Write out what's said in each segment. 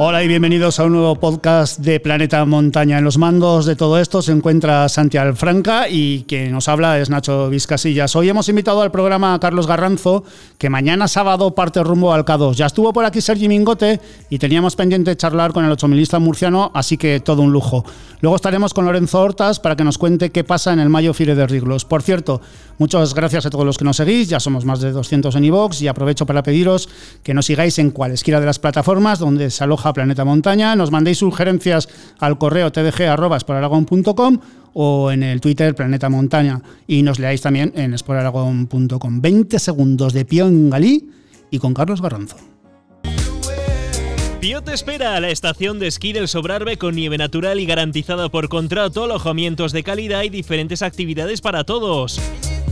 Hola y bienvenidos a un nuevo podcast de Planeta Montaña. En los mandos de todo esto se encuentra Santiago Franca y quien nos habla es Nacho Vizcasillas. Hoy hemos invitado al programa a Carlos Garranzo, que mañana sábado parte rumbo al K2. Ya estuvo por aquí Sergi Mingote y teníamos pendiente charlar con el 8000 murciano, así que todo un lujo. Luego estaremos con Lorenzo Hortas para que nos cuente qué pasa en el Mayo Fire de Riglos. Por cierto, muchas gracias a todos los que nos seguís, ya somos más de 200 en iVoox y aprovecho para pediros que nos sigáis en cualesquiera de las plataformas donde se aloja Planeta Montaña. Nos mandéis sugerencias al correo tdg.com o en el Twitter Planeta Montaña y nos leáis también en exploraragón.com. 20 segundos de Pío en Galí y con Carlos Garranzo. Pío te espera a la estación de esquí del Sobrarbe con nieve natural y garantizada por contrato, alojamientos de calidad y diferentes actividades para todos.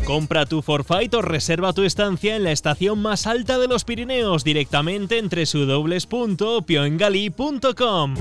Compra tu forfait o reserva tu estancia en la estación más alta de los Pirineos directamente entre www.pioengali.com.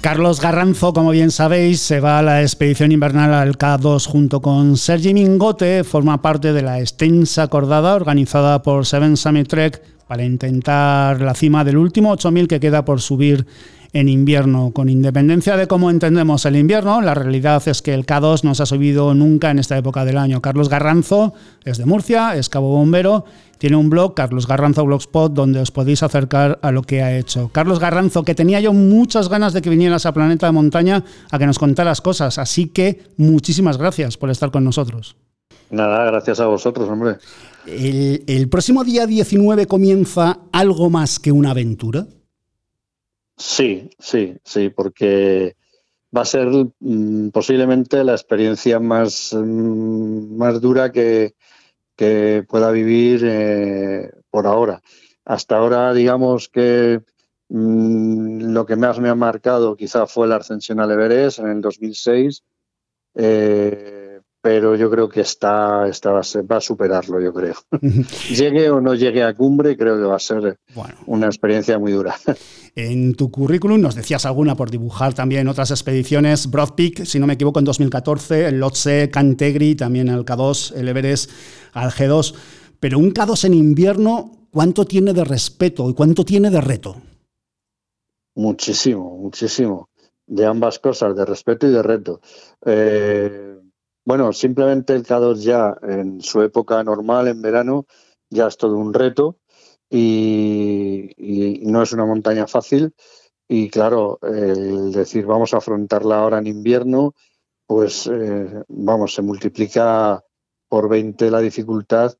Carlos Garranzo, como bien sabéis, se va a la expedición invernal al K2 junto con Sergi Mingote, forma parte de la extensa acordada organizada por Seven Summit Trek para intentar la cima del último 8000 que queda por subir en invierno. Con independencia de cómo entendemos el invierno, la realidad es que el K2 no se ha subido nunca en esta época del año. Carlos Garranzo es de Murcia, es cabo bombero, tiene un blog, Carlos Garranzo Blogspot, donde os podéis acercar a lo que ha hecho. Carlos Garranzo, que tenía yo muchas ganas de que vinieras a Planeta de Montaña a que nos contaras cosas, así que muchísimas gracias por estar con nosotros. Nada, gracias a vosotros, hombre. El, el próximo día 19 comienza algo más que una aventura. Sí, sí, sí, porque va a ser mm, posiblemente la experiencia más, mm, más dura que, que pueda vivir eh, por ahora. Hasta ahora, digamos que mm, lo que más me ha marcado quizá fue la ascensión al Everest en el 2006. Eh, pero yo creo que está, está va, a superarlo, yo creo. llegue o no llegue a cumbre, creo que va a ser una experiencia muy dura. en tu currículum nos decías alguna por dibujar también otras expediciones, Broad Peak, si no me equivoco, en 2014, el Lotse, Cantegri, también el K2, el Everest, al G2. Pero un K2 en invierno, ¿cuánto tiene de respeto y cuánto tiene de reto? Muchísimo, muchísimo. De ambas cosas, de respeto y de reto. Eh, bueno, simplemente el K2 ya en su época normal, en verano, ya es todo un reto y, no es una montaña fácil. Y claro, el decir vamos a afrontarla ahora en invierno, pues eh, vamos, se multiplica por 20 la dificultad.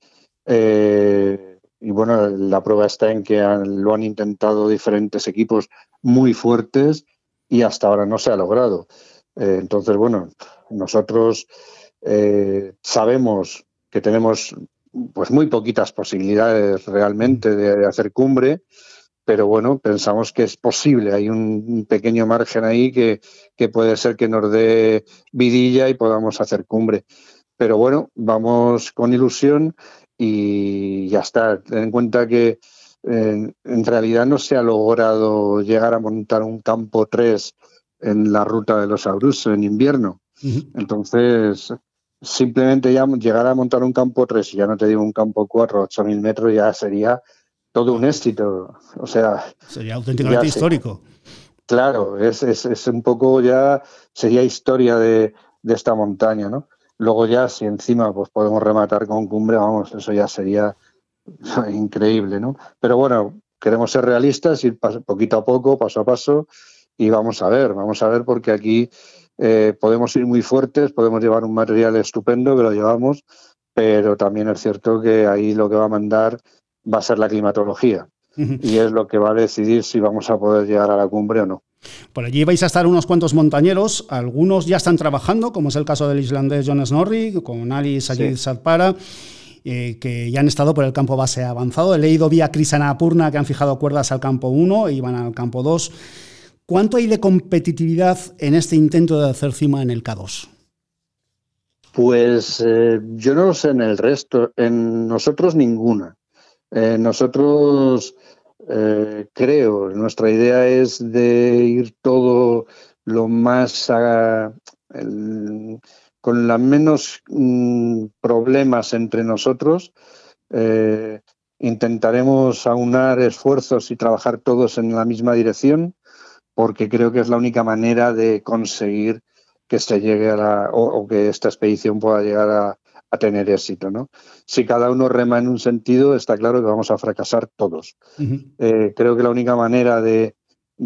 Eh, y bueno, la prueba está en que lo han intentado diferentes equipos muy fuertes y hasta ahora no se ha logrado. Eh, entonces, bueno, nosotros sabemos que tenemos pues muy poquitas posibilidades realmente de, hacer cumbre, pero bueno, pensamos que es posible. Hay un pequeño margen ahí que, puede ser que nos dé vidilla y podamos hacer cumbre. Pero bueno, vamos con ilusión y ya está. Ten en cuenta que eh, en realidad no se ha logrado llegar a montar un campo 3 en la ruta de los Aurus en invierno. Entonces, simplemente ya llegar a montar un campo 3, y ya no te digo un campo 4, 8.000 metros, ya sería todo un éxito. O sea. Sería auténticamente histórico. claro, es, es, es, un poco ya. Sería historia de, de, esta montaña, ¿no? Luego ya, si encima pues podemos rematar con cumbre, vamos, eso ya sería increíble, ¿no? Pero bueno, queremos ser realistas, ir poquito a poco, paso a paso, y vamos a ver, vamos a ver, porque aquí eh, podemos ir muy fuertes, podemos llevar un material estupendo, que lo llevamos, pero también es cierto que ahí lo que va a mandar va a ser la climatología. Y es lo que va a decidir si vamos a poder llegar a la cumbre o no. Por allí vais a estar unos cuantos montañeros, algunos ya están trabajando, como es el caso del islandés Jonas Norri, con Ali Sajid sí. Eh, que ya han estado por el campo base avanzado. He leído vía Krisana Apurna que han fijado cuerdas al campo 1 y van al campo 2. ¿Cuánto hay de competitividad en este intento de hacer cima en el K2? Pues eh, yo no lo sé en el resto, en nosotros ninguna. Eh, nosotros eh, creo, nuestra idea es de ir todo lo más con la menos mm, problemas entre nosotros. Eh, intentaremos aunar esfuerzos y trabajar todos en la misma dirección, porque creo que es la única manera de conseguir que se llegue a la, o que esta expedición pueda llegar a, a tener éxito. ¿no? Si cada uno rema en un sentido, está claro que vamos a fracasar todos. Eh, creo que la única manera de,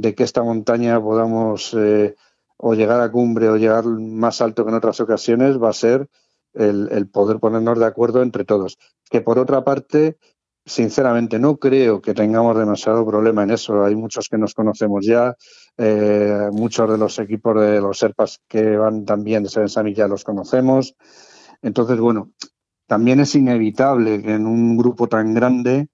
que esta montaña podamos eh, o llegar a cumbre o llegar más alto que en otras ocasiones va a ser el, poder ponernos de acuerdo entre todos. Que por otra parte, sinceramente, no creo que tengamos demasiado problema en eso. Hay muchos que nos conocemos ya, eh, muchos de los equipos de los Serpas que van también de Ser ya los conocemos. Entonces, bueno, también es inevitable que en un grupo tan grande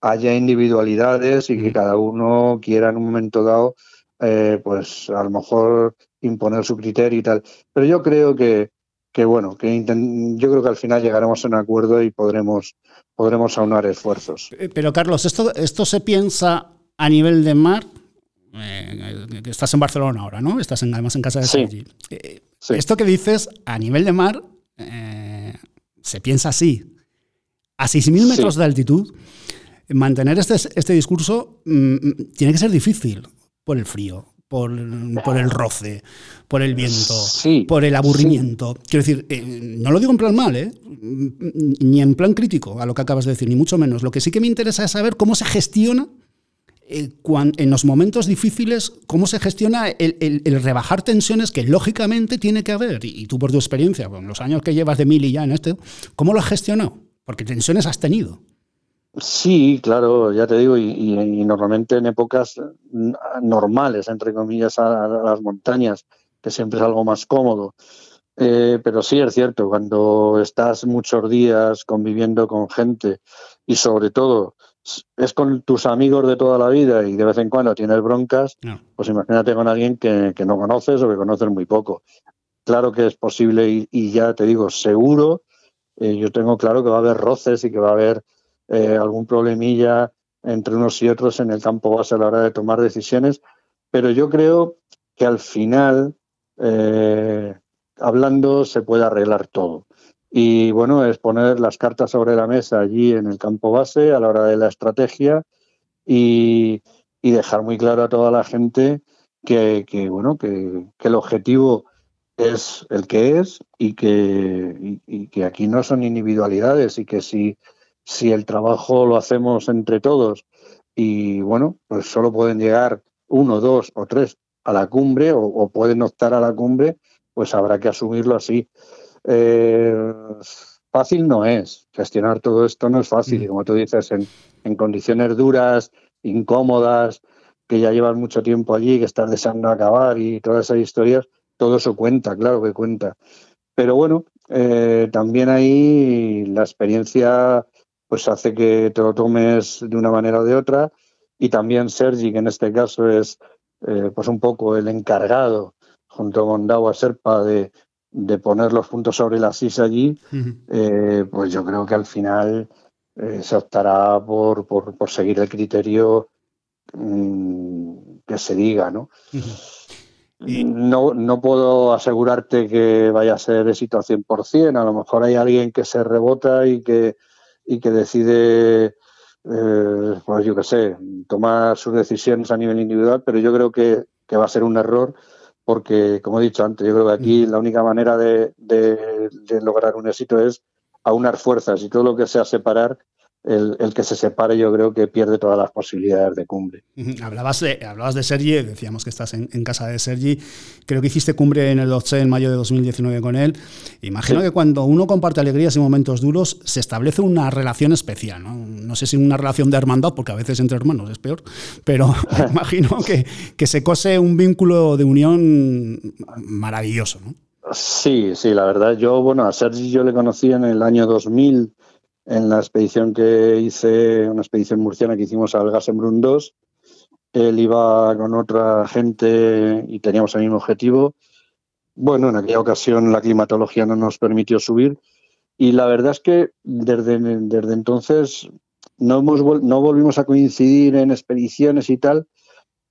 haya individualidades y que cada uno quiera en un momento dado, eh, pues a lo mejor imponer su criterio y tal. Pero yo creo que, que bueno, que yo creo que al final llegaremos a un acuerdo y podremos, podremos aunar esfuerzos. Eh, pero Carlos, esto, esto se piensa a nivel de mar. Eh, estás en Barcelona ahora, ¿no? Estás en, además en casa de Sergi. Esto que dices a nivel de mar eh, se piensa así. A 6.000 metros de altitud, mantener este, este discurso mm, tiene que ser difícil por el frío, por, el roce, por el viento, por el aburrimiento. Quiero decir, eh, no lo digo en plan mal, ¿eh? ni en plan crítico a lo que acabas de decir, ni mucho menos. Lo que sí que me interesa es saber cómo se gestiona eh, en los momentos difíciles, ¿cómo se gestiona el, rebajar tensiones que lógicamente tiene que haber? Y, tú por tu experiencia, con los años que llevas de mil y ya en este, ¿cómo lo has gestionado? Porque tensiones has tenido. Sí, claro, ya te digo, y, normalmente en épocas normales, entre comillas, a, las montañas, que siempre es algo más cómodo. Eh, pero sí es cierto, cuando estás muchos días conviviendo con gente y sobre todo es con tus amigos de toda la vida y de vez en cuando tienes broncas, pues imagínate con alguien que, no conoces o que conoces muy poco. Claro que es posible y, ya te digo, seguro, eh, yo tengo claro que va a haber roces y que va a haber eh, algún problemilla entre unos y otros en el campo base a la hora de tomar decisiones, pero yo creo que al final, eh, hablando, se puede arreglar todo. Y bueno, es poner las cartas sobre la mesa allí en el campo base a la hora de la estrategia y, dejar muy claro a toda la gente que, bueno, que, el objetivo es el que es y que, que aquí no son individualidades y que si, si el trabajo lo hacemos entre todos y bueno, pues solo pueden llegar uno, dos o tres a la cumbre o pueden optar a la cumbre, pues habrá que asumirlo así. Eh, fácil no es. Gestionar todo esto no es fácil. Y como tú dices, en, condiciones duras, incómodas, que ya llevan mucho tiempo allí, que están deseando acabar y todas esas historias, todo eso cuenta, claro que cuenta. Pero bueno, eh, también ahí la experiencia pues hace que te lo tomes de una manera o de otra. Y también Sergi, que en este caso es eh, pues un poco el encargado junto con Dawa Serpa de, de poner los puntos sobre las is allí, eh, pues yo creo que al final eh, se optará por, por, seguir el criterio mm, que se diga, ¿no? No, no puedo asegurarte que vaya a ser éxito al 100%, a lo mejor hay alguien que se rebota y que, y que decide, eh, pues yo qué sé, tomar sus decisiones a nivel individual, pero yo creo que, que va a ser un error porque, como he dicho antes, yo creo que aquí la única manera de, lograr un éxito es aunar fuerzas y todo lo que sea separar, el, que se separe yo creo que pierde todas las posibilidades de cumbre. Hablabas de, hablabas de Sergi, decíamos que estás en, casa de Sergi, creo que hiciste cumbre en el 12 en mayo de 2019 con él. Imagino que cuando uno comparte alegrías y momentos duros se establece una relación especial, ¿no? no sé si una relación de hermandad, porque a veces entre hermanos es peor, pero imagino que, que se cose un vínculo de unión maravilloso. ¿no? Sí, sí, la verdad, yo, bueno, a Sergi yo le conocí en el año 2000 en la expedición que hice, una expedición murciana que hicimos al Gasembrun 2. Él iba con otra gente y teníamos el mismo objetivo. Bueno, en aquella ocasión la climatología no nos permitió subir y la verdad es que desde, desde entonces no, hemos, no volvimos a coincidir en expediciones y tal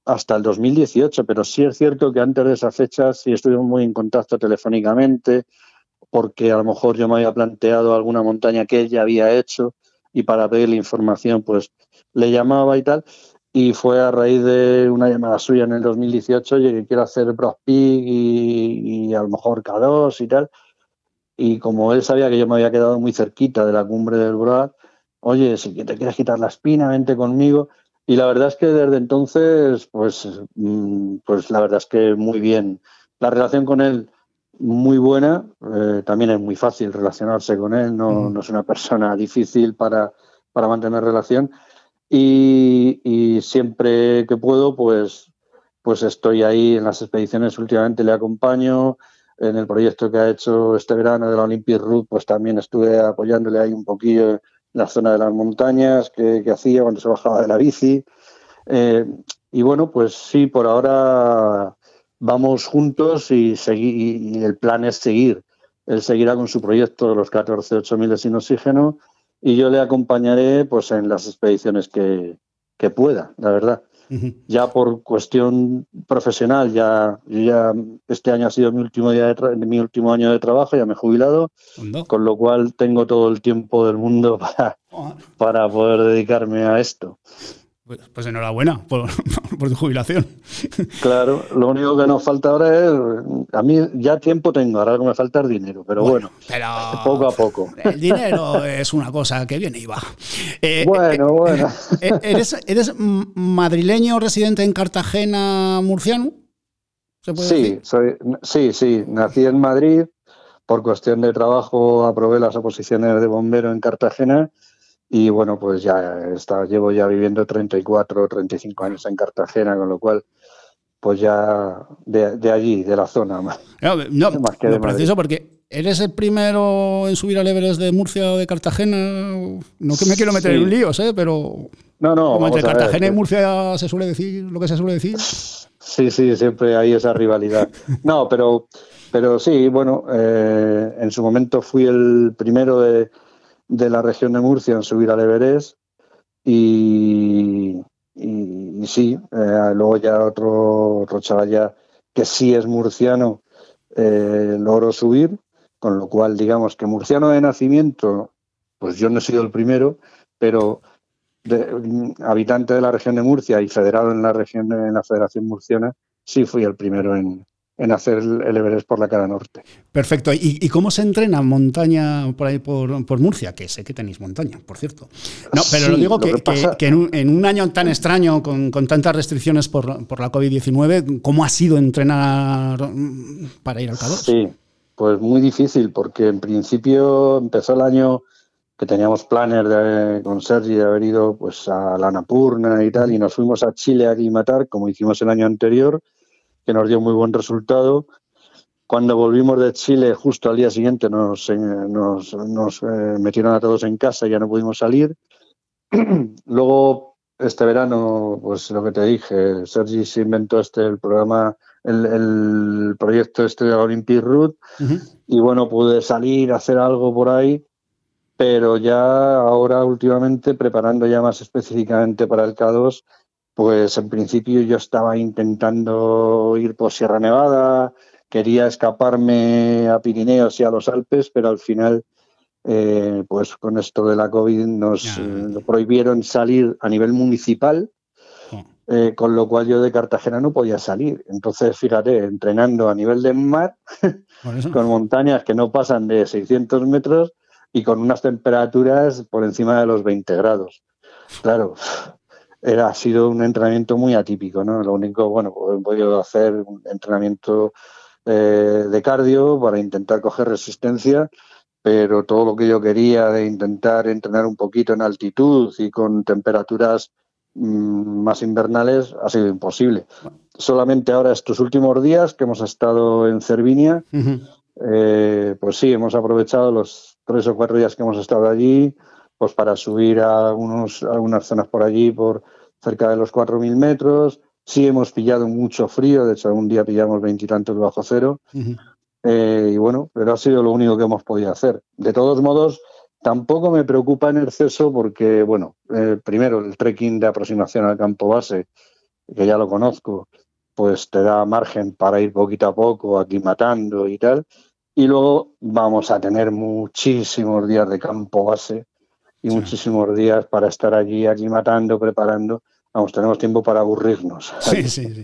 hasta el 2018, pero sí es cierto que antes de esa fecha sí estuvimos muy en contacto telefónicamente, porque a lo mejor yo me había planteado alguna montaña que ella había hecho y para pedirle información pues le llamaba y tal. Y fue a raíz de una llamada suya en el 2018, oye, que quiero hacer Broad y, y, a lo mejor K2 y tal. Y como él sabía que yo me había quedado muy cerquita de la cumbre del Broad, oye, si te quieres quitar la espina, vente conmigo. Y la verdad es que desde entonces, pues, mm, pues la verdad es que muy bien. La relación con él muy buena, eh, también es muy fácil relacionarse con él, no, no es una persona difícil para, para mantener relación. Y, y, siempre que puedo, pues, pues estoy ahí en las expediciones, últimamente le acompaño. En el proyecto que ha hecho este verano de la Olympic Route, pues también estuve apoyándole ahí un poquillo la zona de las montañas que, hacía cuando se bajaba de la bici. Eh, y bueno, pues sí, por ahora vamos juntos y, seguir, el plan es seguir. Él seguirá con su proyecto de los 14 8000 sin oxígeno y yo le acompañaré pues en las expediciones que, que pueda, la verdad. Ya por cuestión profesional, ya, ya este año ha sido mi último día de mi último año de trabajo, ya me he jubilado, con lo cual tengo todo el tiempo del mundo para, para poder dedicarme a esto. Pues, pues, enhorabuena por, tu jubilación. Claro, lo único que nos falta ahora es. A mí ya tiempo tengo, ahora que me falta el dinero, pero bueno, poco a poco. El dinero es una cosa que viene y va. Eh, bueno, eh, bueno. Eh, ¿eres, ¿Eres madrileño residente en Cartagena, murciano? sí, soy, sí, sí. Nací en Madrid. Por cuestión de trabajo aprobé las oposiciones de bombero en Cartagena y bueno, pues ya está, llevo ya viviendo 34 o 35 años en Cartagena, con lo cual, pues ya de, allí, de la zona. No, no más que preciso porque ¿Eres el primero en subir al Everest de Murcia o de Cartagena? No que me quiero meter en líos, ¿eh? pero. No, no. Como entre Cartagena y Murcia se suele decir lo que se suele decir. Sí, sí, siempre hay esa rivalidad. No, pero, pero sí, bueno, eh, en su momento fui el primero de, de la región de Murcia en subir al Everest y, y, sí, eh, luego ya otro, otro chaval ya que sí es murciano eh, logró subir, con lo cual digamos que murciano de nacimiento, pues yo no he sido el primero, pero de, habitante de la región de Murcia y federado en la región en la Federación Murciana, sí fui el primero en, en hacer el Everest por la cara norte. Perfecto. ¿Y, cómo se entrena montaña por ahí por, Murcia? Que sé que tenéis montaña, por cierto. No, pero lo digo que, en, un, año tan extraño, con, tantas restricciones por, la COVID-19, ¿cómo ha sido entrenar para ir al calor? Sí, pues muy difícil, porque en principio empezó el año que teníamos planes de, con Sergi de haber ido pues, a la Napurna y tal, y nos fuimos a Chile a matar como hicimos el año anterior que nos dio muy buen resultado. Cuando volvimos de Chile, justo al día siguiente nos, eh, nos, nos eh, metieron a todos en casa y ya no pudimos salir. Luego, este verano, pues lo que te dije, Sergi se inventó este el programa, el, el proyecto este de la Olympic Route, y bueno, pude salir, hacer algo por ahí, pero ya ahora últimamente, preparando ya más específicamente para el K2, pues en principio yo estaba intentando ir por Sierra Nevada, quería escaparme a Pirineos y a los Alpes, pero al final, eh, pues con esto de la COVID nos eh, prohibieron salir a nivel municipal, eh, con lo cual yo de Cartagena no podía salir. Entonces, fíjate, entrenando a nivel de mar, con montañas que no pasan de 600 metros y con unas temperaturas por encima de los 20 grados. Claro, era, ha sido un entrenamiento muy atípico, ¿no? Lo único, bueno, pues he podido hacer un entrenamiento eh, de cardio para intentar coger resistencia, pero todo lo que yo quería de intentar entrenar un poquito en altitud y con temperaturas mm, más invernales ha sido imposible. Solamente ahora estos últimos días que hemos estado en Cervinia, eh, pues sí, hemos aprovechado los tres o cuatro días que hemos estado allí, pues para subir a algunos, algunas zonas por allí, por cerca de los 4.000 metros. Sí hemos pillado mucho frío, de hecho algún día pillamos veintitantos bajo cero. Eh, y bueno, pero ha sido lo único que hemos podido hacer. De todos modos, Tampoco me preocupa en exceso porque, bueno, eh, primero el trekking de aproximación al campo base, que ya lo conozco, pues te da margen para ir poquito a poco aclimatando y tal. Y luego vamos a tener muchísimos días de campo base y muchísimos días para estar allí aclimatando, preparando Vamos, tenemos tiempo para aburrirnos. Sí, sí, sí.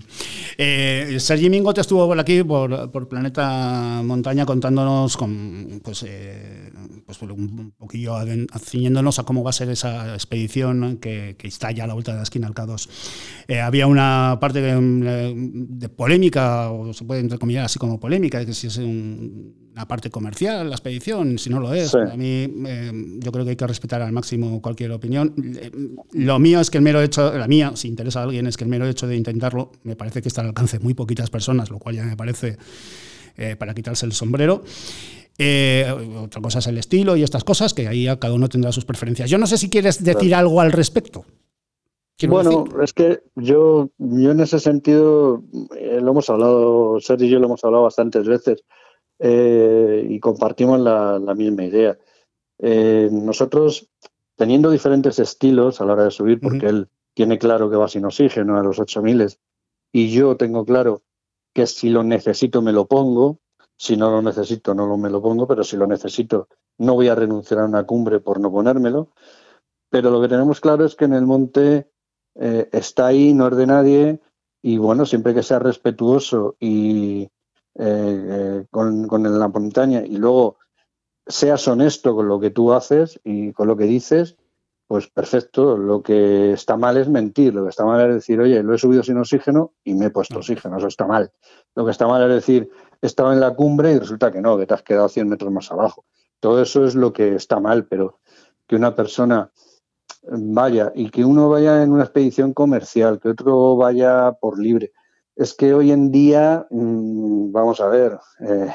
Eh, Sergi Mingote estuvo por aquí, por, Planeta Montaña, contándonos con, pues, eh, pues un poquillo ciñéndonos a cómo va a ser esa expedición que, está ya a la vuelta de la esquina al K2. Eh, había una parte de, polémica, o se puede entrecomillar así como polémica, de que si es una parte comercial la expedición, si no lo es. A mí yo creo que hay que respetar al máximo cualquier opinión. Lo mío es que el mero hecho, la mía si interesa a alguien, es que el mero hecho de intentarlo me parece que está al alcance de muy poquitas personas, lo cual ya me parece eh, para quitarse el sombrero. Eh, otra cosa es el estilo y estas cosas, que ahí cada uno tendrá sus preferencias. Yo no sé si quieres decir algo al respecto. bueno, es que yo, yo en ese sentido eh, lo hemos hablado, Sergio y yo lo hemos hablado bastantes veces y compartimos la, misma idea. nosotros, teniendo diferentes estilos a la hora de subir, porque él tiene claro que va sin oxígeno a los 8000 y yo tengo claro que si lo necesito me lo pongo, si no lo necesito no me lo pongo, pero si lo necesito no voy a renunciar a una cumbre por no ponérmelo. Pero lo que tenemos claro es que en el monte eh, está ahí, no es de nadie, y bueno, siempre que sea respetuoso y eh, eh, con, con la montaña y luego seas honesto con lo que tú haces y con lo que dices, pues perfecto, lo que está mal es mentir, lo que está mal es decir, oye, lo he subido sin oxígeno y me he puesto oxígeno, eso está mal. Lo que está mal es decir, he estado en la cumbre y resulta que no, que te has quedado 100 metros más abajo. Todo eso es lo que está mal, pero que una persona vaya y que uno vaya en una expedición comercial, que otro vaya por libre. Es que hoy en día, mm, vamos a ver, eh,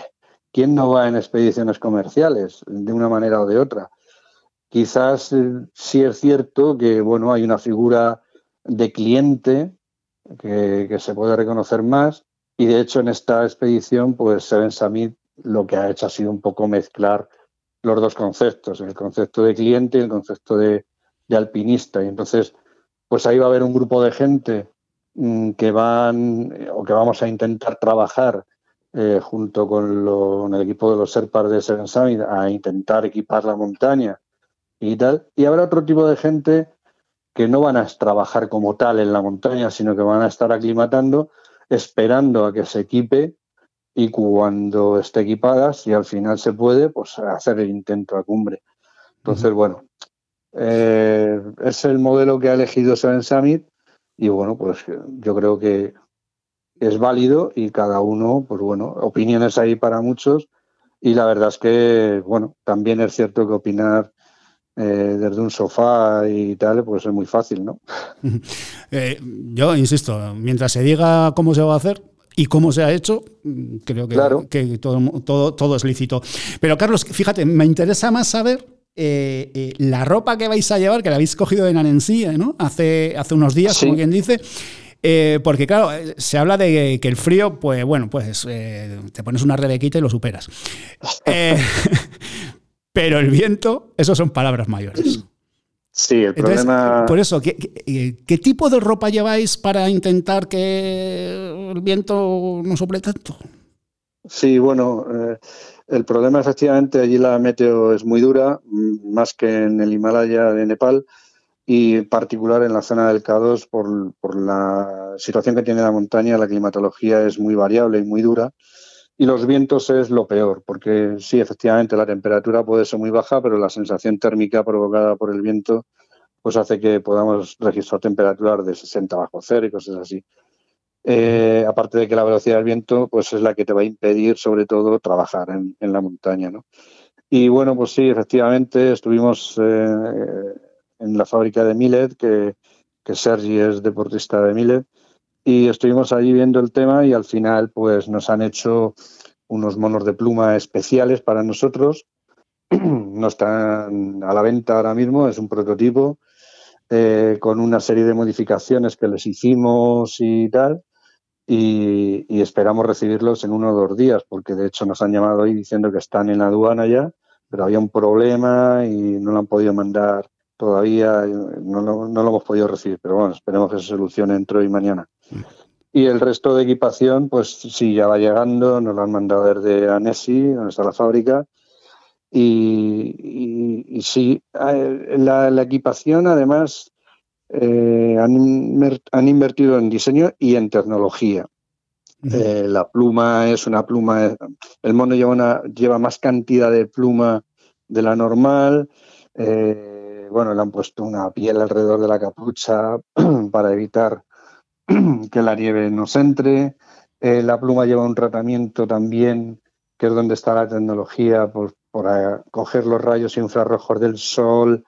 ¿quién no va en expediciones comerciales de una manera o de otra? Quizás eh, sí es cierto que bueno, hay una figura de cliente que, se puede reconocer más y de hecho en esta expedición pues Seven Summit lo que ha hecho ha sido un poco mezclar los dos conceptos, el concepto de cliente y el concepto de, alpinista. Y entonces, pues ahí va a haber un grupo de gente mm, que van o que vamos a intentar trabajar eh, junto con, el equipo de los Serpas de Seven Summit a intentar equipar la montaña y tal. Y habrá otro tipo de gente que no van a trabajar como tal en la montaña, sino que van a estar aclimatando, esperando a que se equipe y cuando esté equipada, si al final se puede, pues hacer el intento a cumbre. Entonces, bueno, eh, es el modelo que ha elegido Seven Summit y bueno, pues yo creo que es válido y cada uno, pues bueno, opiniones hay para muchos y la verdad es que, bueno, también es cierto que opinar eh, desde un sofá y tal, pues es muy fácil, ¿no? Eh, yo insisto, mientras se diga cómo se va a hacer, y cómo se ha hecho, creo que, todo, todo, todo, es lícito. Pero Carlos, fíjate, me interesa más saber eh, la ropa que vais a llevar, que la habéis cogido en Annecy, ¿no? Hace, hace unos días, como quien dice. porque claro, se habla de que el frío, pues bueno, pues te pones una rebequita y lo superas. Pero el viento, eso son palabras mayores. Sí, el problema. Por eso, ¿qué, ¿qué, tipo de ropa lleváis para intentar que el viento no sople tanto? Sí, bueno, eh, el problema efectivamente allí la meteo es muy dura, mm, más que en el Himalaya de Nepal y en particular en la zona del K2 por, por la situación que tiene la montaña, la climatología es muy variable y muy dura y los vientos es lo peor, porque sí, efectivamente, la temperatura puede ser muy baja, pero la sensación térmica provocada por el viento pues hace que podamos registrar temperaturas de 60 bajo cero y cosas así. Eh, aparte de que la velocidad del viento pues es la que te va a impedir sobre todo trabajar en, la montaña. ¿no? Y bueno, pues sí, efectivamente estuvimos eh, en la fábrica de Millet, que, que Sergi es deportista de Millet, y estuvimos allí viendo el tema y al final pues nos han hecho unos monos de pluma especiales para nosotros. No están a la venta ahora mismo, es un prototipo eh, con una serie de modificaciones que les hicimos y tal. Y, esperamos recibirlos en uno o dos días, porque de hecho nos han llamado hoy diciendo que están en la aduana ya, pero había un problema y no lo han podido mandar todavía, no lo, no lo hemos podido recibir, pero bueno, esperemos que se solucione entre hoy y mañana. Y el resto de equipación, pues sí, ya va llegando, nos lo han mandado desde Anesi, donde está la fábrica, y, sí, la, equipación además eh, han, invertido en diseño y en tecnología. Eh, la pluma es una pluma, el mono lleva, una, lleva más cantidad de pluma de la normal. Eh, bueno, le han puesto una piel alrededor de la capucha para evitar que la nieve nos entre. la pluma lleva un tratamiento también, que es donde está la tecnología, por, por coger los rayos infrarrojos del sol.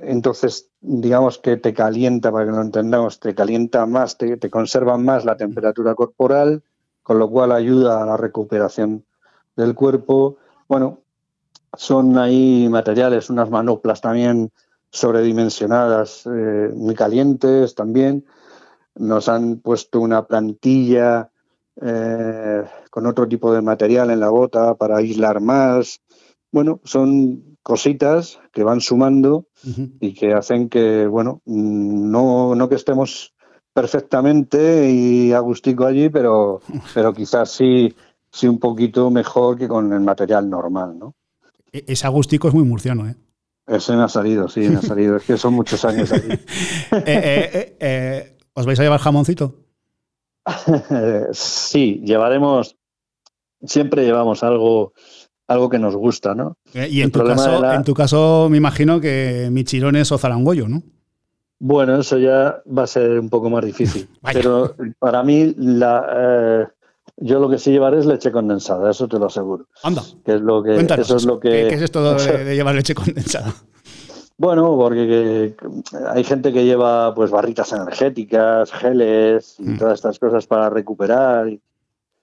Entonces, digamos que te calienta, para que lo entendamos, te calienta más, te, conserva más la temperatura corporal, con lo cual ayuda a la recuperación del cuerpo. Bueno, son ahí materiales, unas manoplas también sobredimensionadas, eh, muy calientes también. Nos han puesto una plantilla eh, con otro tipo de material en la bota para aislar más. Bueno, son cositas que van sumando y que hacen que, bueno, no, no que estemos perfectamente y agustico allí, pero, pero quizás sí, sí un poquito mejor que con el material normal, ¿no? E-, ese agustico es muy murciano, ¿eh? Ese me ha salido, sí, me ha salido. es que son muchos años aquí. Eh, eh, ¿Os vais a llevar jamoncito? sí, llevaremos, siempre llevamos algo, algo que nos gusta, ¿no? Eh, y en tu, caso, en tu caso, me imagino que michirones o zarangollo, ¿no? Bueno, eso ya va a ser un poco más difícil. Pero para mí, la, eh, yo lo que sí llevaré es leche condensada, eso te lo aseguro. Anda. Que es lo que, eso es lo que, ¿Qué, es esto de llevar leche condensada? Bueno, porque hay gente que lleva pues barritas energéticas, geles y mm. todas estas cosas para recuperar. Y,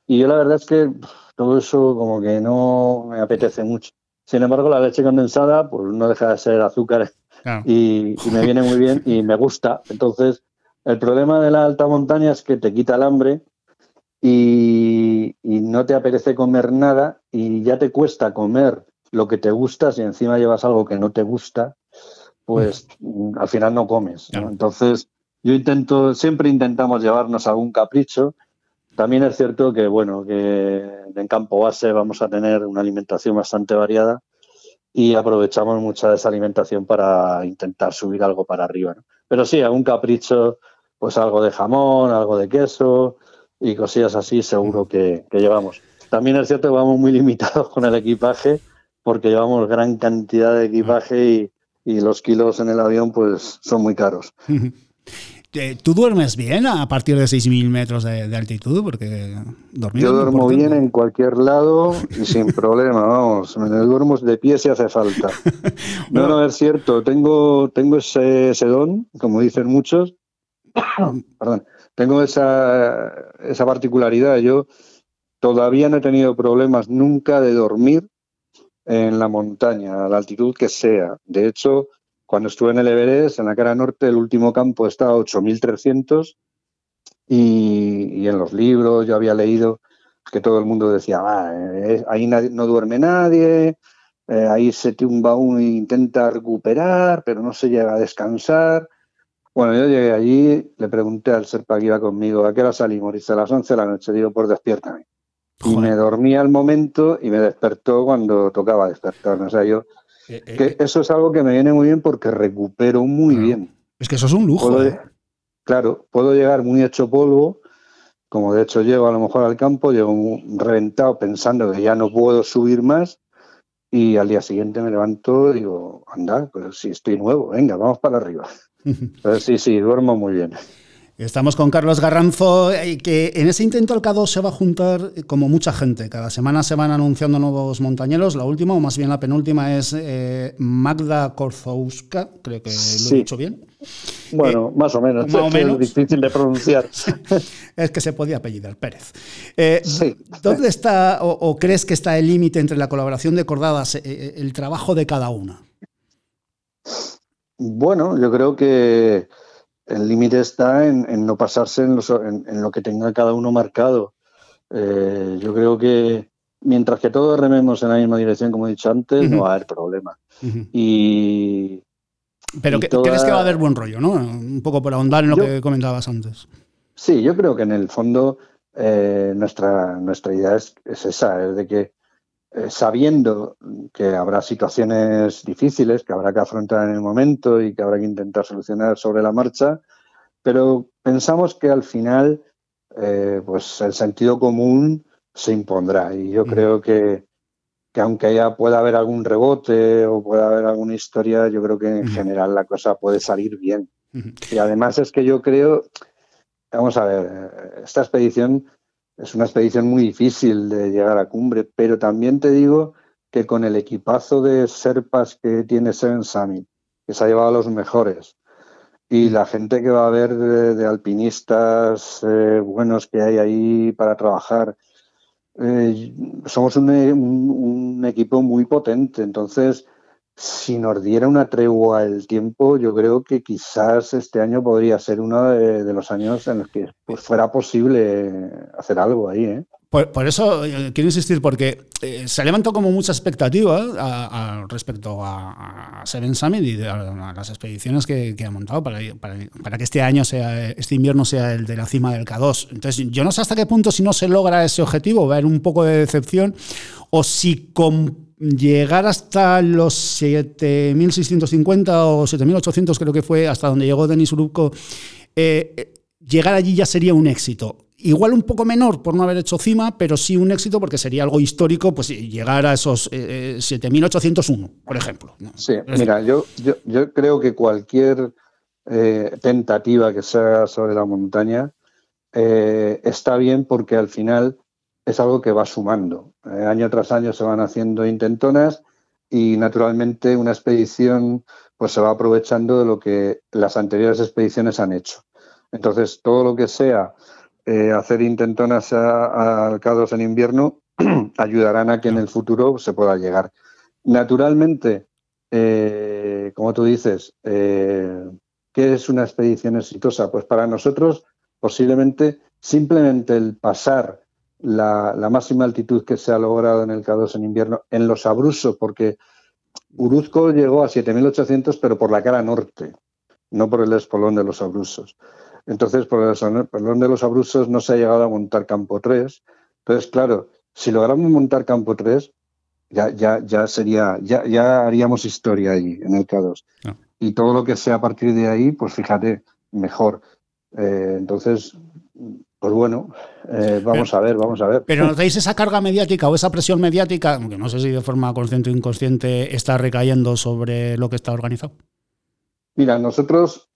yo la verdad es que todo eso como que no me apetece mucho. Sin embargo, la leche condensada pues no deja de ser azúcar y, me viene muy bien y me gusta. Entonces, el problema de la alta montaña es que te quita el hambre y, y no te apetece comer nada y ya te cuesta comer lo que te gusta si encima llevas algo que no te gusta pues mm, al final no comes. Entonces, yo intento, siempre intentamos llevarnos algún capricho. También es cierto que, bueno, que en campo base vamos a tener una alimentación bastante variada y aprovechamos mucha de esa alimentación para intentar subir algo para arriba. Pero sí, algún capricho, pues algo de jamón, algo de queso y cosillas así, seguro que, que llevamos. También es cierto que vamos muy limitados con el equipaje porque llevamos gran cantidad de equipaje y, y los kilos en el avión pues son muy caros. ¿Tú duermes bien a partir de 6.000 metros de, altitud? Porque Yo duermo bien en cualquier lado y sin problema, vamos. Me duermo de pie si hace falta. No, no, es cierto. Tengo, tengo ese, sedón, como dicen muchos. Perdón. Tengo esa, esa particularidad. Yo todavía no he tenido problemas nunca de dormir en la montaña, a la altitud que sea. De hecho, cuando estuve en el Everest, en la cara norte, el último campo estaba a 8.300 y, y en los libros yo había leído que todo el mundo decía, eh, ahí no duerme nadie, eh, ahí se tumba uno e intenta recuperar, pero no se llega a descansar. Bueno, yo llegué allí, le pregunté al serpa que iba conmigo, ¿a qué hora salimos? Dice, a las 11 de la noche. Digo, por pues Y me dormí al momento y me despertó cuando tocaba despertarme. O sea, yo. Eh, eh, que eso es algo que me viene muy bien porque recupero muy bien. Es que eso es un lujo. ¿eh? Claro, puedo llegar muy hecho polvo, como de hecho llego a lo mejor al campo, llego reventado pensando que ya no puedo subir más y al día siguiente me levanto y digo, anda, pues sí, estoy nuevo, venga, vamos para arriba. sí, sí, duermo muy bien. Estamos con Carlos Garranzo, y que en ese intento al K2 se va a juntar eh, como mucha gente. Cada semana se van anunciando nuevos montañeros. La última, o más bien la penúltima, es eh, Magda Korzowska, creo que lo he dicho bien. Bueno, más o menos. Más o menos. Es difícil de pronunciar. es que se podía apellidar Pérez. Eh, ¿Dónde está o, crees que está el límite entre la colaboración de cordadas, el trabajo de cada una? Bueno, yo creo que el límite está en, no pasarse en, lo que tenga cada uno marcado. Eh, yo creo que mientras que todos rememos en la misma dirección, como he dicho antes, no va a haber problema. Y. Pero crees que va a haber buen rollo, ¿no? Un poco por ahondar en lo que comentabas antes. Sí, yo creo que en el fondo eh, nuestra, nuestra idea es, esa, es de que eh, sabiendo que habrá situaciones difíciles que habrá que afrontar en el momento y que habrá que intentar solucionar sobre la marcha, pero pensamos que al final eh, pues el sentido común se impondrá y yo mm. creo que, que aunque ya pueda haber algún rebote o pueda haber alguna historia, yo creo que en mm. general la cosa puede salir bien. Y además es que yo creo, vamos a ver, esta expedición es una expedición muy difícil de llegar a cumbre, pero también te digo que con el equipazo de serpas que tiene Seven Summit, que se ha llevado a los mejores, y la gente que va a haber de, alpinistas eh, buenos que hay ahí para trabajar, eh, somos un, equipo muy potente. Entonces, si nos diera una tregua el tiempo, yo creo que quizás este año podría ser uno de, los años en los que pues, fuera posible hacer algo ahí. ¿eh? Por, eso eh, quiero insistir, porque eh, se ha levantado como mucha expectativa respecto a, Seven Summit y a, las expediciones que, ha montado para, para, que este año sea, este invierno sea el de la cima del K2. Entonces, yo no sé hasta qué punto, si no se logra ese objetivo, va a haber un poco de decepción, o si con llegar hasta los 7.650 o 7.800, creo que fue hasta donde llegó Denis Urubko, eh, llegar allí ya sería un éxito Igual un poco menor por no haber hecho cima, pero sí un éxito porque sería algo histórico pues llegar a esos 7.801, eh, por ejemplo. Sí, mira, yo, yo, creo que cualquier eh, tentativa que se haga sobre la montaña eh, está bien porque al final es algo que va sumando. año tras año se van haciendo intentonas y naturalmente una expedición pues se va aprovechando de lo que las anteriores expediciones han hecho. Entonces, todo lo que sea eh, hacer intentonas al K2 en invierno ayudarán a que en el futuro se pueda llegar. Naturalmente, eh, como tú dices, eh, ¿qué es una expedición exitosa? Pues para nosotros, posiblemente, simplemente el pasar la, máxima altitud que se ha logrado en el K2 en invierno en los abrusos, porque Uruzco llegó a 7.800, pero por la cara norte, no por el espolón de los abrusos. Entonces, por el perdón de los abrusos no se ha llegado a montar campo 3. Entonces, claro, si logramos montar campo 3, ya, ya, ya sería, ya, ya haríamos historia ahí en el K2. Ah. Y todo lo que sea a partir de ahí, pues fíjate, mejor. Eh, entonces, pues bueno, eh, vamos a ver, vamos a ver. Pero ¿notáis esa carga mediática o esa presión mediática, aunque no sé si de forma consciente o inconsciente, está recayendo sobre lo que está organizado? Mira, nosotros,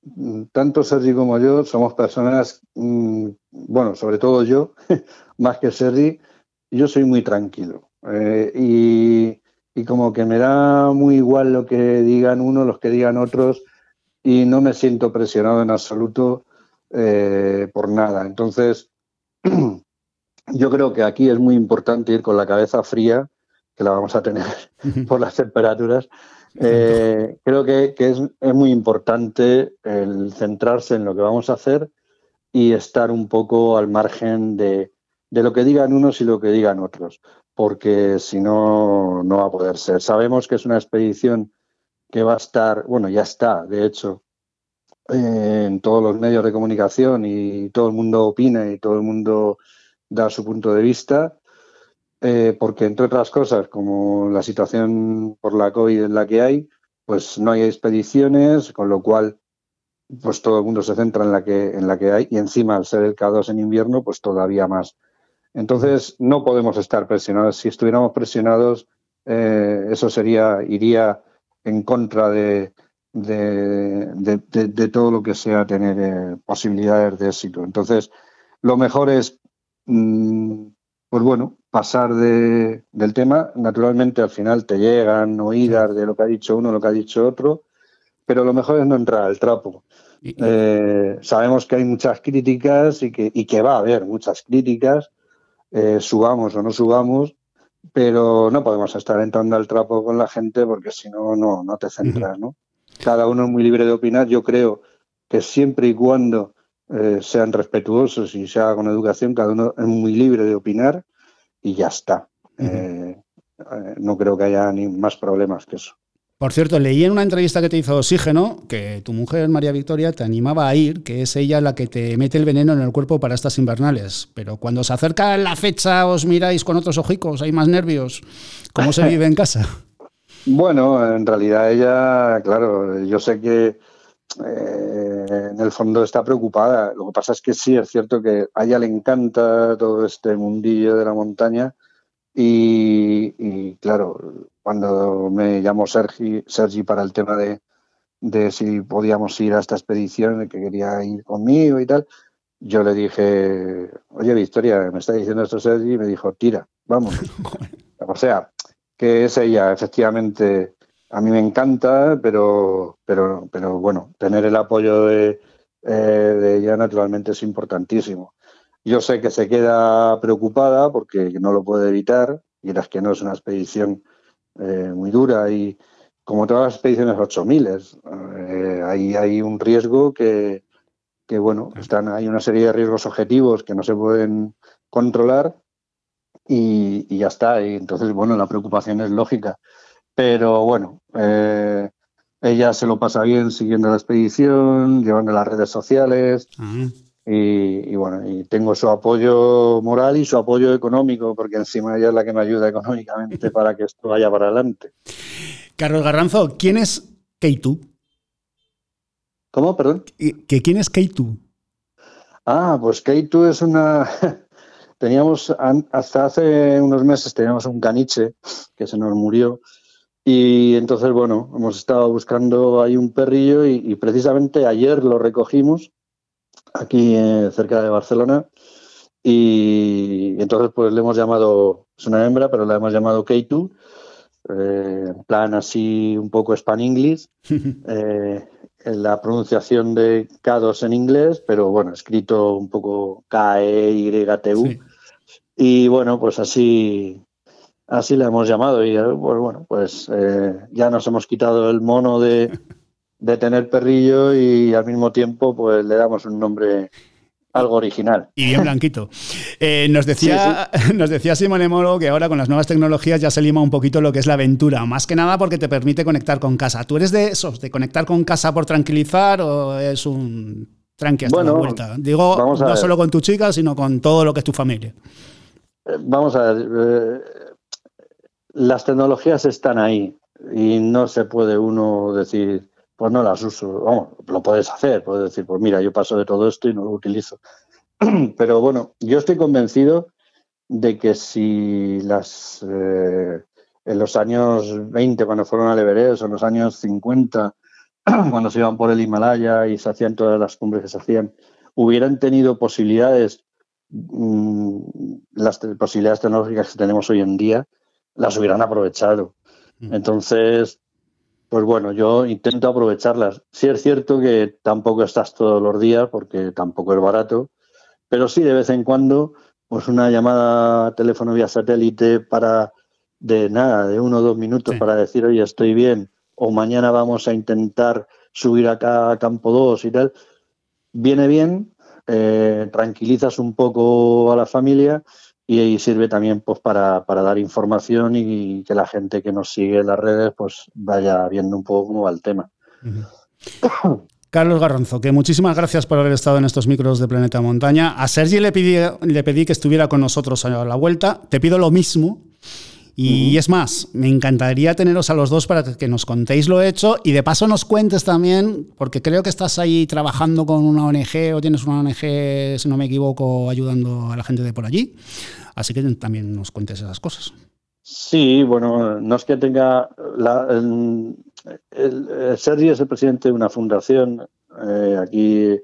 tanto Sergi como yo, somos personas, mm, bueno, sobre todo yo, más que Sergi, yo soy muy tranquilo. Eh, y, como que me da muy igual lo que digan uno, los que digan otros, y no me siento presionado en absoluto eh, por nada. Entonces, yo creo que aquí es muy importante ir con la cabeza fría, que la vamos a tener por las temperaturas, eh, creo que, es, muy importante el centrarse en lo que vamos a hacer y estar un poco al margen de, lo que digan unos y lo que digan otros, porque si no, no va a poder ser. Sabemos que es una expedición que va a estar, bueno, ya está, de hecho, en todos los medios de comunicación y todo el mundo opina y todo el mundo da su punto de vista. Eh, porque entre otras cosas, como la situación por la COVID en la que hay, pues no hay expediciones, con lo cual pues todo el mundo se centra en la que, en la que hay y encima al ser el K2 en invierno, pues todavía más. Entonces no podemos estar presionados. Si estuviéramos presionados, eh, eso sería, iría en contra de, de, todo lo que sea tener eh, posibilidades de éxito. Entonces, lo mejor es mm, pues bueno, pasar de, del tema. Naturalmente al final te llegan oídas de lo que ha dicho uno, lo que ha dicho otro, pero lo mejor es no entrar al trapo. Eh, sabemos que hay muchas críticas y que, y que va a haber muchas críticas, eh, subamos o no subamos, pero no podemos estar entrando al trapo con la gente porque si no, no te centras, ¿no? Cada uno es muy libre de opinar. Yo creo que siempre y cuando eh, sean respetuosos y se haga con educación, cada uno es muy libre de opinar y ya está. no creo que haya ni más problemas que eso. Por cierto, leí en una entrevista que te hizo Oxígeno que tu mujer, María Victoria, te animaba a ir, que es ella la que te mete el veneno en el cuerpo para estas invernales. Pero cuando se acerca la fecha, os miráis con otros ojicos, hay más nervios. ¿Cómo se vive en casa? Bueno, en realidad ella, claro, yo sé que eh, en el fondo está preocupada. Lo que pasa es que sí, es cierto que a ella le encanta todo este mundillo de la montaña y, claro, cuando me llamó Sergi, Sergi para el tema de, de, si podíamos ir a esta expedición, que quería ir conmigo y tal, yo le dije, oye Victoria, me está diciendo esto Sergi, y me dijo, tira, vamos. o sea, que es ella, efectivamente, a mí me encanta, pero, pero, pero bueno, tener el apoyo de, eh, de ella naturalmente es importantísimo. Yo sé que se queda preocupada porque no lo puede evitar, y es que no es una expedición eh, muy dura y como todas las expediciones 8000, eh, ahí hay un riesgo que, que, bueno, están, hay una serie de riesgos objetivos que no se pueden controlar y, ya está. Y entonces, bueno, la preocupación es lógica. Pero bueno, eh, ella se lo pasa bien siguiendo la expedición, llevando las redes sociales. Y, bueno, y tengo su apoyo moral y su apoyo económico, porque encima ella es la que me ayuda económicamente para que esto vaya para adelante. Carlos Garranzo, ¿quién es Keitu? ¿Cómo, perdón? ¿Que ¿Quién es Keitu? Ah, pues Keitu es una... teníamos, hasta hace unos meses teníamos un caniche que se nos murió y entonces, bueno, hemos estado buscando ahí un perrillo y precisamente ayer lo recogimos aquí eh, cerca de Barcelona. Y, entonces pues le hemos llamado, es una hembra, pero la hemos llamado K2, eh, en plan así un poco span English, eh, en la pronunciación de K2 en inglés, pero bueno, escrito un poco K-E-Y-T-U. Y bueno, pues así, así la hemos llamado y pues bueno, pues ya nos hemos quitado el mono de de tener perrillo y al mismo tiempo pues le damos un nombre algo original. Y bien blanquito. Eh, nos, decía, nos decía Simone Moro que ahora con las nuevas tecnologías ya se lima un poquito lo que es la aventura, más que nada porque te permite conectar con casa. ¿Tú eres de esos, de conectar con casa por tranquilizar o es un tranqui hasta la vuelta? Digo, no solo con tu chica, sino con todo lo que es tu familia. Vamos a ver, eh, las tecnologías están ahí y no se puede uno decir pues no las uso. Vamos, lo puedes hacer, puedes decir, pues mira, yo paso de todo esto y no lo utilizo. Pero bueno, yo estoy convencido de que si las eh, en los años 20, cuando fueron al Everest, o en los años 50, cuando se iban por el Himalaya y se hacían todas las cumbres que se hacían, hubieran tenido posibilidades, las posibilidades tecnológicas que tenemos hoy en día, las hubieran aprovechado. Mm. Entonces, pues bueno, yo intento aprovecharlas. Sí es cierto que tampoco estás todos los días porque tampoco es barato, pero sí de vez en cuando, pues una llamada teléfono vía satélite para de nada, de uno o dos minutos para decir, oye, estoy bien, o mañana vamos a intentar subir acá a campo 2 y tal, viene bien, eh, tranquilizas un poco a la familia y sirve también pues para, dar información y que la gente que nos sigue en las redes pues vaya viendo un poco cómo va el tema. Carlos Garranzo, que muchísimas gracias por haber estado en estos micros de Planeta Montaña. A Sergi le pedí, le pedí que estuviera con nosotros a la vuelta. Te pido lo mismo. Y, es más, me encantaría teneros a los dos para que nos contéis lo hecho y de paso nos cuentes también, porque creo que estás ahí trabajando con una ONG o tienes una ONG, si no me equivoco, ayudando a la gente de por allí. Así que también nos cuentes esas cosas. Sí, bueno, no es que tenga. el, Sergi es el presidente de una fundación eh, aquí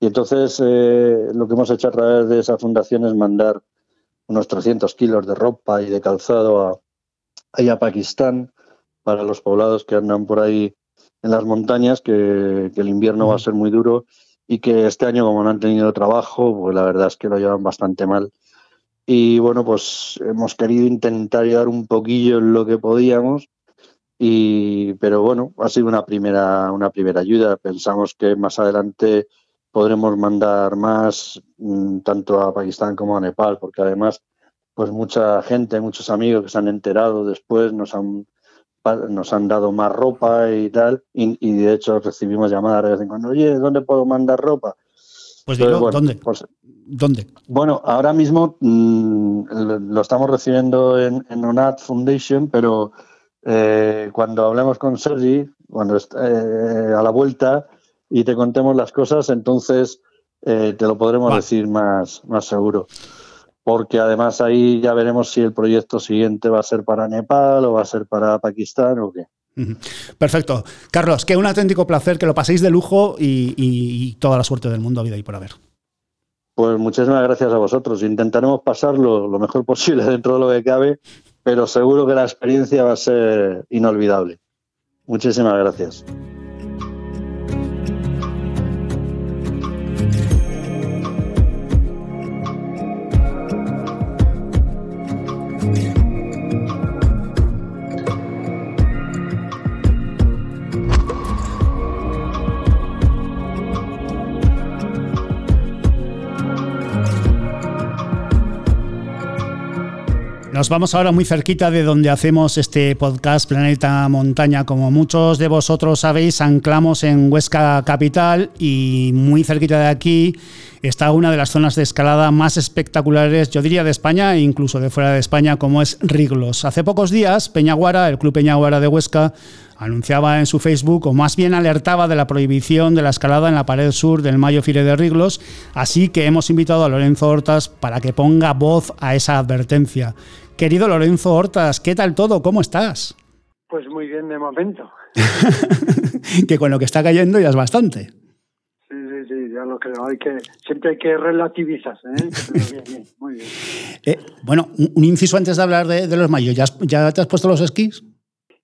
y entonces eh, lo que hemos hecho a través de esa fundación es mandar unos 300 kilos de ropa y de calzado a, ahí a Pakistán para los poblados que andan por ahí en las montañas, que, el invierno va a ser muy duro y que este año como no han tenido trabajo, pues la verdad es que lo llevan bastante mal. Y bueno, pues hemos querido intentar ayudar un poquillo en lo que podíamos, y, pero bueno, ha sido una primera, una primera ayuda. Pensamos que más adelante podremos mandar más mm, tanto a Pakistán como a Nepal, porque además pues mucha gente, muchos amigos que se han enterado después, nos han nos han dado más ropa y tal, y, de hecho recibimos llamadas de vez en cuando, oye, ¿dónde puedo mandar ropa? Pues digo, ¿dónde? Pues, ¿Dónde? Bueno, ahora mismo mm, lo estamos recibiendo en, en ONAT Foundation, pero eh, cuando hablemos con Sergi, cuando eh, a la vuelta y te contemos las cosas, entonces eh, te lo podremos decir más, más seguro porque además ahí ya veremos si el proyecto siguiente va a ser para Nepal o va a ser para Pakistán o qué. Perfecto. Carlos, que un auténtico placer, que lo paséis de lujo y, toda la suerte del mundo vida y por haber. Pues muchísimas gracias a vosotros. Intentaremos pasarlo lo mejor posible dentro de lo que cabe, pero seguro que la experiencia va a ser inolvidable. Muchísimas gracias. Nos vamos ahora muy cerquita de donde hacemos este podcast Planeta Montaña. Como muchos de vosotros sabéis, anclamos en Huesca Capital y muy cerquita de aquí está una de las zonas de escalada más espectaculares, yo diría de España e incluso de fuera de España, como es Riglos. Hace pocos días, Peñaguara, el Club Peñaguara de Huesca, anunciaba en su Facebook, o más bien alertaba de la prohibición de la escalada en la pared sur del Mayo Fire de Riglos, así que hemos invitado a Lorenzo Hortas para que ponga voz a esa advertencia. Querido Lorenzo Hortas, ¿qué tal todo? ¿Cómo estás? Pues muy bien de momento. que con lo que está cayendo ya es bastante. Sí, sí, sí, ya lo creo. Hay que, siempre hay que relativizar. ¿eh? bien, bien, muy bien. Eh, bueno, un inciso antes de hablar de, los mayos. ¿Ya, ¿Ya te has puesto los esquís?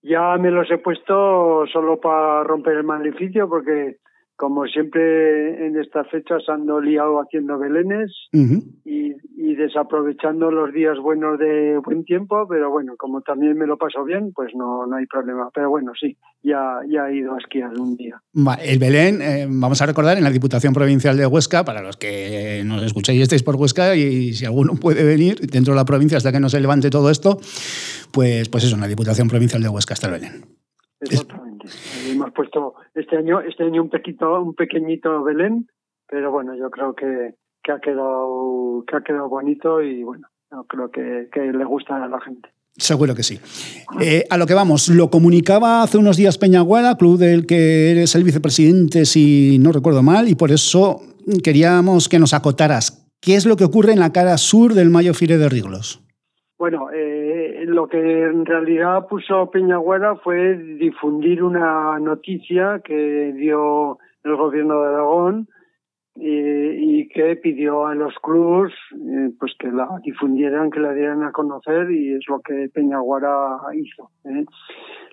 Ya me los he puesto solo para romper el maleficio porque como siempre en estas fechas ando liado haciendo belenes y, desaprovechando los días buenos de buen tiempo, pero bueno, como también me lo paso bien, pues no, no hay problema. Pero bueno, sí, ya, ya he ido a esquiar un día. El Belén, eh, vamos a recordar, en la Diputación Provincial de Huesca, para los que nos escucháis y estéis por Huesca, y si alguno puede venir dentro de la provincia hasta que no se levante todo esto, pues, pues eso, en la Diputación Provincial de Huesca está el Belén. Exactamente. Hemos puesto este año, este año un pequeñito, un pequeñito Belén, pero bueno, yo creo que, que ha quedado, que ha quedado bonito y bueno, yo creo que, que le gusta a la gente. Seguro que sí. Eh, a lo que vamos, lo comunicaba hace unos días Peñaguara, club del que eres el vicepresidente, si no recuerdo mal, y por eso queríamos que nos acotaras. ¿Qué es lo que ocurre en la cara sur del Mayo Fire de Riglos? Bueno, eh, lo que en realidad puso Peñagüera fue difundir una noticia que dio el gobierno de Aragón y, que pidió a los clubs eh, pues que la difundieran, que la dieran a conocer y es lo que Peñaguara hizo. ¿eh?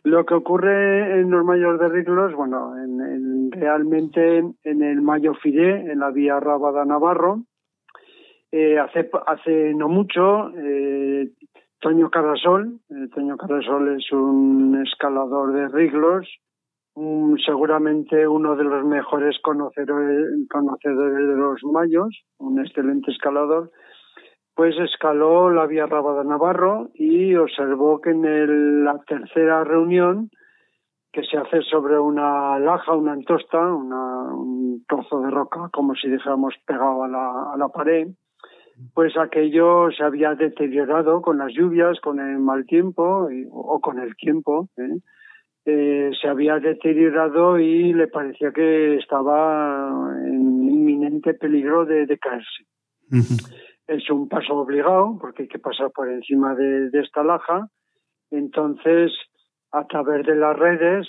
Lo que ocurre en los mayores de Riglos, bueno, en, realmente en el Mayo Fide, en la vía Rábada Navarro, eh, hace, hace no mucho, eh, Toño Carasol, eh, Toño Carasol es un escalador de riglos, seguramente uno de los mejores conocedores, de los mayos, un excelente escalador, pues escaló la Vía Rabada Navarro y observó que en la tercera reunión, que se hace sobre una laja, una antosta, un trozo de roca, como si dijéramos pegado a la, a la pared, pues aquello se había deteriorado con las lluvias, con el mal tiempo o con el tiempo. ¿eh? Eh, se había deteriorado y le parecía que estaba en inminente peligro de, caerse. Es un paso obligado porque hay que pasar por encima de esta laja. Entonces, a través de las redes,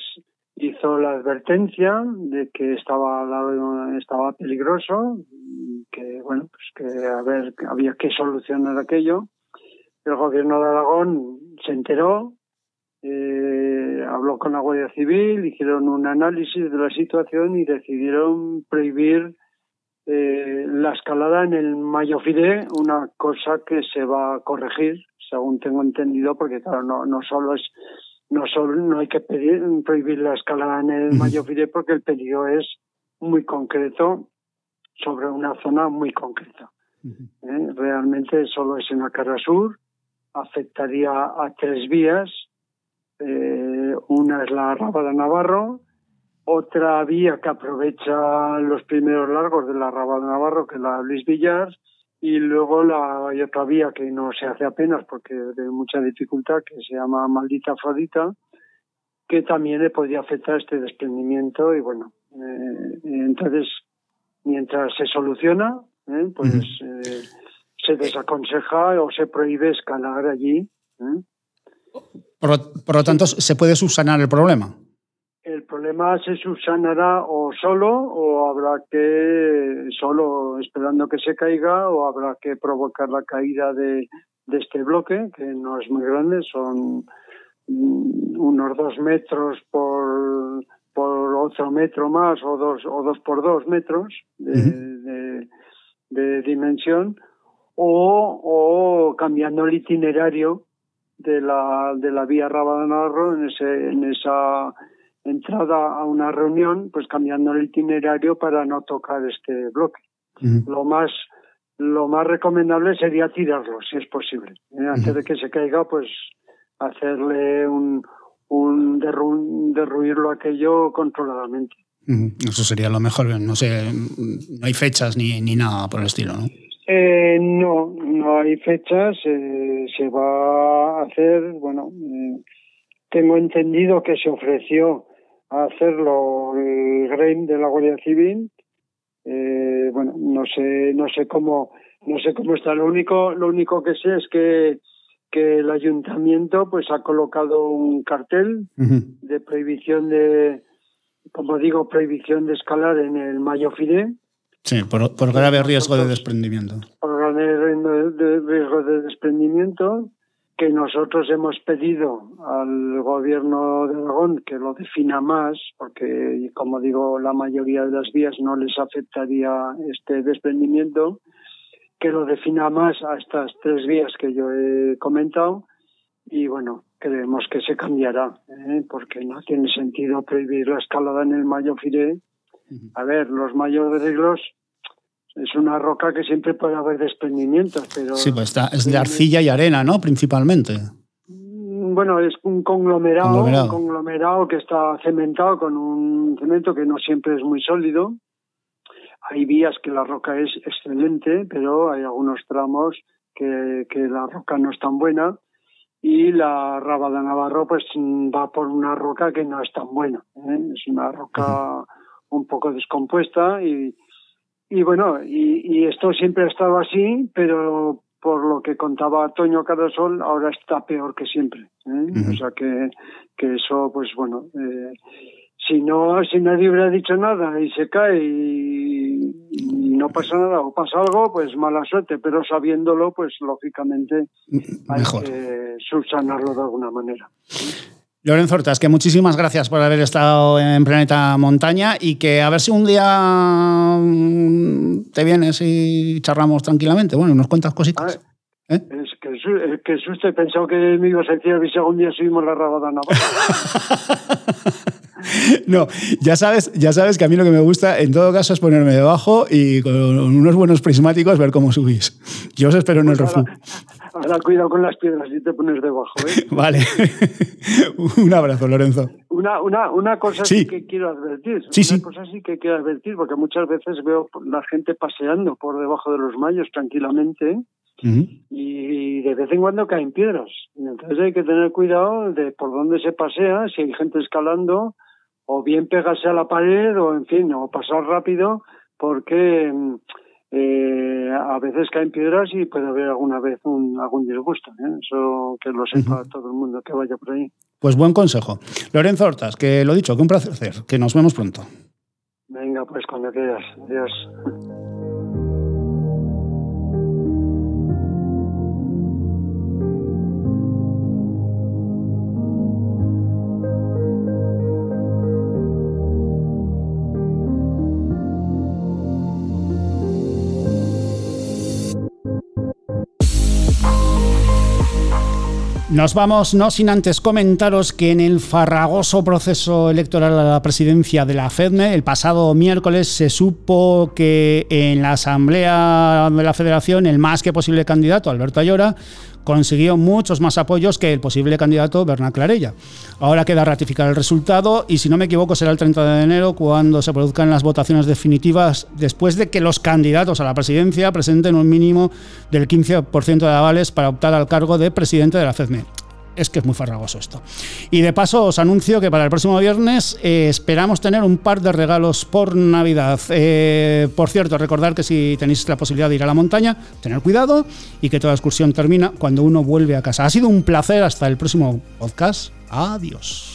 hizo la advertencia de que estaba estaba peligroso que bueno pues que a ver había que solucionar aquello. El gobierno de Aragón se enteró eh, habló con la Guardia Civil hicieron un análisis de la situación y decidieron prohibir eh, la escalada en el Mayo Fide, una cosa que se va a corregir, según tengo entendido, porque claro, no, no solo es no solo no hay que pedir, prohibir la escalada en el Mayo Fide porque el peligro es muy concreto sobre una zona muy concreta. ¿Eh? Realmente solo es en la cara sur afectaría a tres vías. Eh, una es la Raba de Navarro, otra vía que aprovecha los primeros largos de la Raba de Navarro, que es la Luis Villar, y luego la, hay otra vía que no se hace apenas porque de mucha dificultad, que se llama Maldita Afrodita, que también le podría afectar este desprendimiento y bueno, eh, entonces mientras se soluciona, eh, pues eh, se desaconseja o se prohíbe escalar allí. Por, por, lo tanto, ¿se puede subsanar el problema? El problema se subsanará o solo o habrá que, solo esperando que se caiga, o habrá que provocar la caída de, de este bloque, que no es muy grande, son mm, unos dos metros por, por otro metro más o dos, o dos por dos metros de, de, dimensión, o, o cambiando el itinerario de la, de la vía Rabanarro en, ese, en esa entrada a una reunión, pues cambiando el itinerario para no tocar este bloque. Lo más lo más recomendable sería tirarlo, si es posible. ¿eh? Antes de que se caiga, pues hacerle un, un derruirlo aquello controladamente. Eso sería lo mejor. No sé, no hay fechas ni, ni nada por el estilo, ¿no? Eh, no, no hay fechas. Eh, se va a hacer, bueno, eh, tengo entendido que se ofreció a hacerlo el GREIM de la Guardia Civil. Eh, bueno, no sé, no sé cómo, no sé cómo está. Lo único, lo único que sé es que que el ayuntamiento pues ha colocado un cartel de prohibición de, como digo, prohibición de escalar en el Mayo Fide. Sí, por, por grave riesgo de desprendimiento. Por grave riesgo de desprendimiento que nosotros hemos pedido al gobierno de Aragón que lo defina más, porque, como digo, la mayoría de las vías no les afectaría este desprendimiento, que lo defina más a estas tres vías que yo he comentado y bueno, creemos que se cambiará, ¿eh? porque no tiene sentido prohibir la escalada en el Mayo Fire. A ver, los mayos de reglos es una roca que siempre puede haber desprendimientos, pero... Sí, pues está, es de arcilla y arena, ¿no? Principalmente. Mm, bueno, es un conglomerado, un conglomerado que está cementado con un cemento que no siempre es muy sólido. Hay vías que la roca es excelente, pero hay algunos tramos que, que la roca no es tan buena y la Raba de Navarro pues va por una roca que no es tan buena. ¿eh? Es una roca un poco descompuesta y, y bueno, y, y, esto siempre ha estado así, pero por lo que contaba Toño Carasol, ahora está peor que siempre. ¿eh? O sea que, que eso, pues bueno, eh, si no, si nadie hubiera dicho nada y se cae y, no pasa nada o pasa algo, pues mala suerte, pero sabiéndolo, pues lógicamente hay que subsanarlo de alguna manera. Lorenzo Hortas, que muchísimas gracias por haber estado en Planeta Montaña y que a ver si un día mm, te vienes y charlamos tranquilamente. Bueno, nos cuentas cositas. ¿Eh? Es que, que susto, he pensado que me ibas a decir si algún día subimos la rabadana. No, ya sabes, ya sabes que a mí lo que me gusta en todo caso es ponerme debajo y con unos buenos prismáticos ver cómo subís. Yo os espero en el pues refugio. Ahora, cuidado con las piedras y te pones debajo. ¿eh? Vale. Un abrazo, Lorenzo. Una, una, una cosa sí. que quiero advertir. Sí, una sí. cosa sí que quiero advertir, porque muchas veces veo la gente paseando por debajo de los mayos tranquilamente. y de vez en cuando caen piedras. Entonces hay que tener cuidado de por dónde se pasea, si hay gente escalando, o bien pegarse a la pared, o en fin, o pasar rápido, porque eh, a veces caen piedras y puede haber alguna vez un, algún disgusto. ¿eh? Eso que lo sepa todo el mundo que vaya por ahí. Pues buen consejo. Lorenzo Hortas, que lo dicho, que un placer, que nos vemos pronto. Venga, pues cuando quieras. Adiós. Nos vamos, no sin antes comentaros que en el farragoso proceso electoral a la presidencia de la FEDME, el pasado miércoles se supo que en la Asamblea de la Federación el más que posible candidato, Alberto Ayora, consiguió muchos más apoyos que el posible candidato Bernard Clarella. Ahora queda ratificar el resultado y si no me equivoco será el 30 de enero cuando se produzcan las votaciones definitivas después de que los candidatos a la presidencia presenten un mínimo del 15% de avales para optar al cargo de presidente de la FEDME es que es muy farragoso esto. Y de paso os anuncio que para el próximo viernes eh, esperamos tener un par de regalos por Navidad. Eh, por cierto, recordad que si tenéis la posibilidad de ir a la montaña, tener cuidado y que toda excursión termina cuando uno vuelve a casa. Ha sido un placer hasta el próximo podcast. Adiós.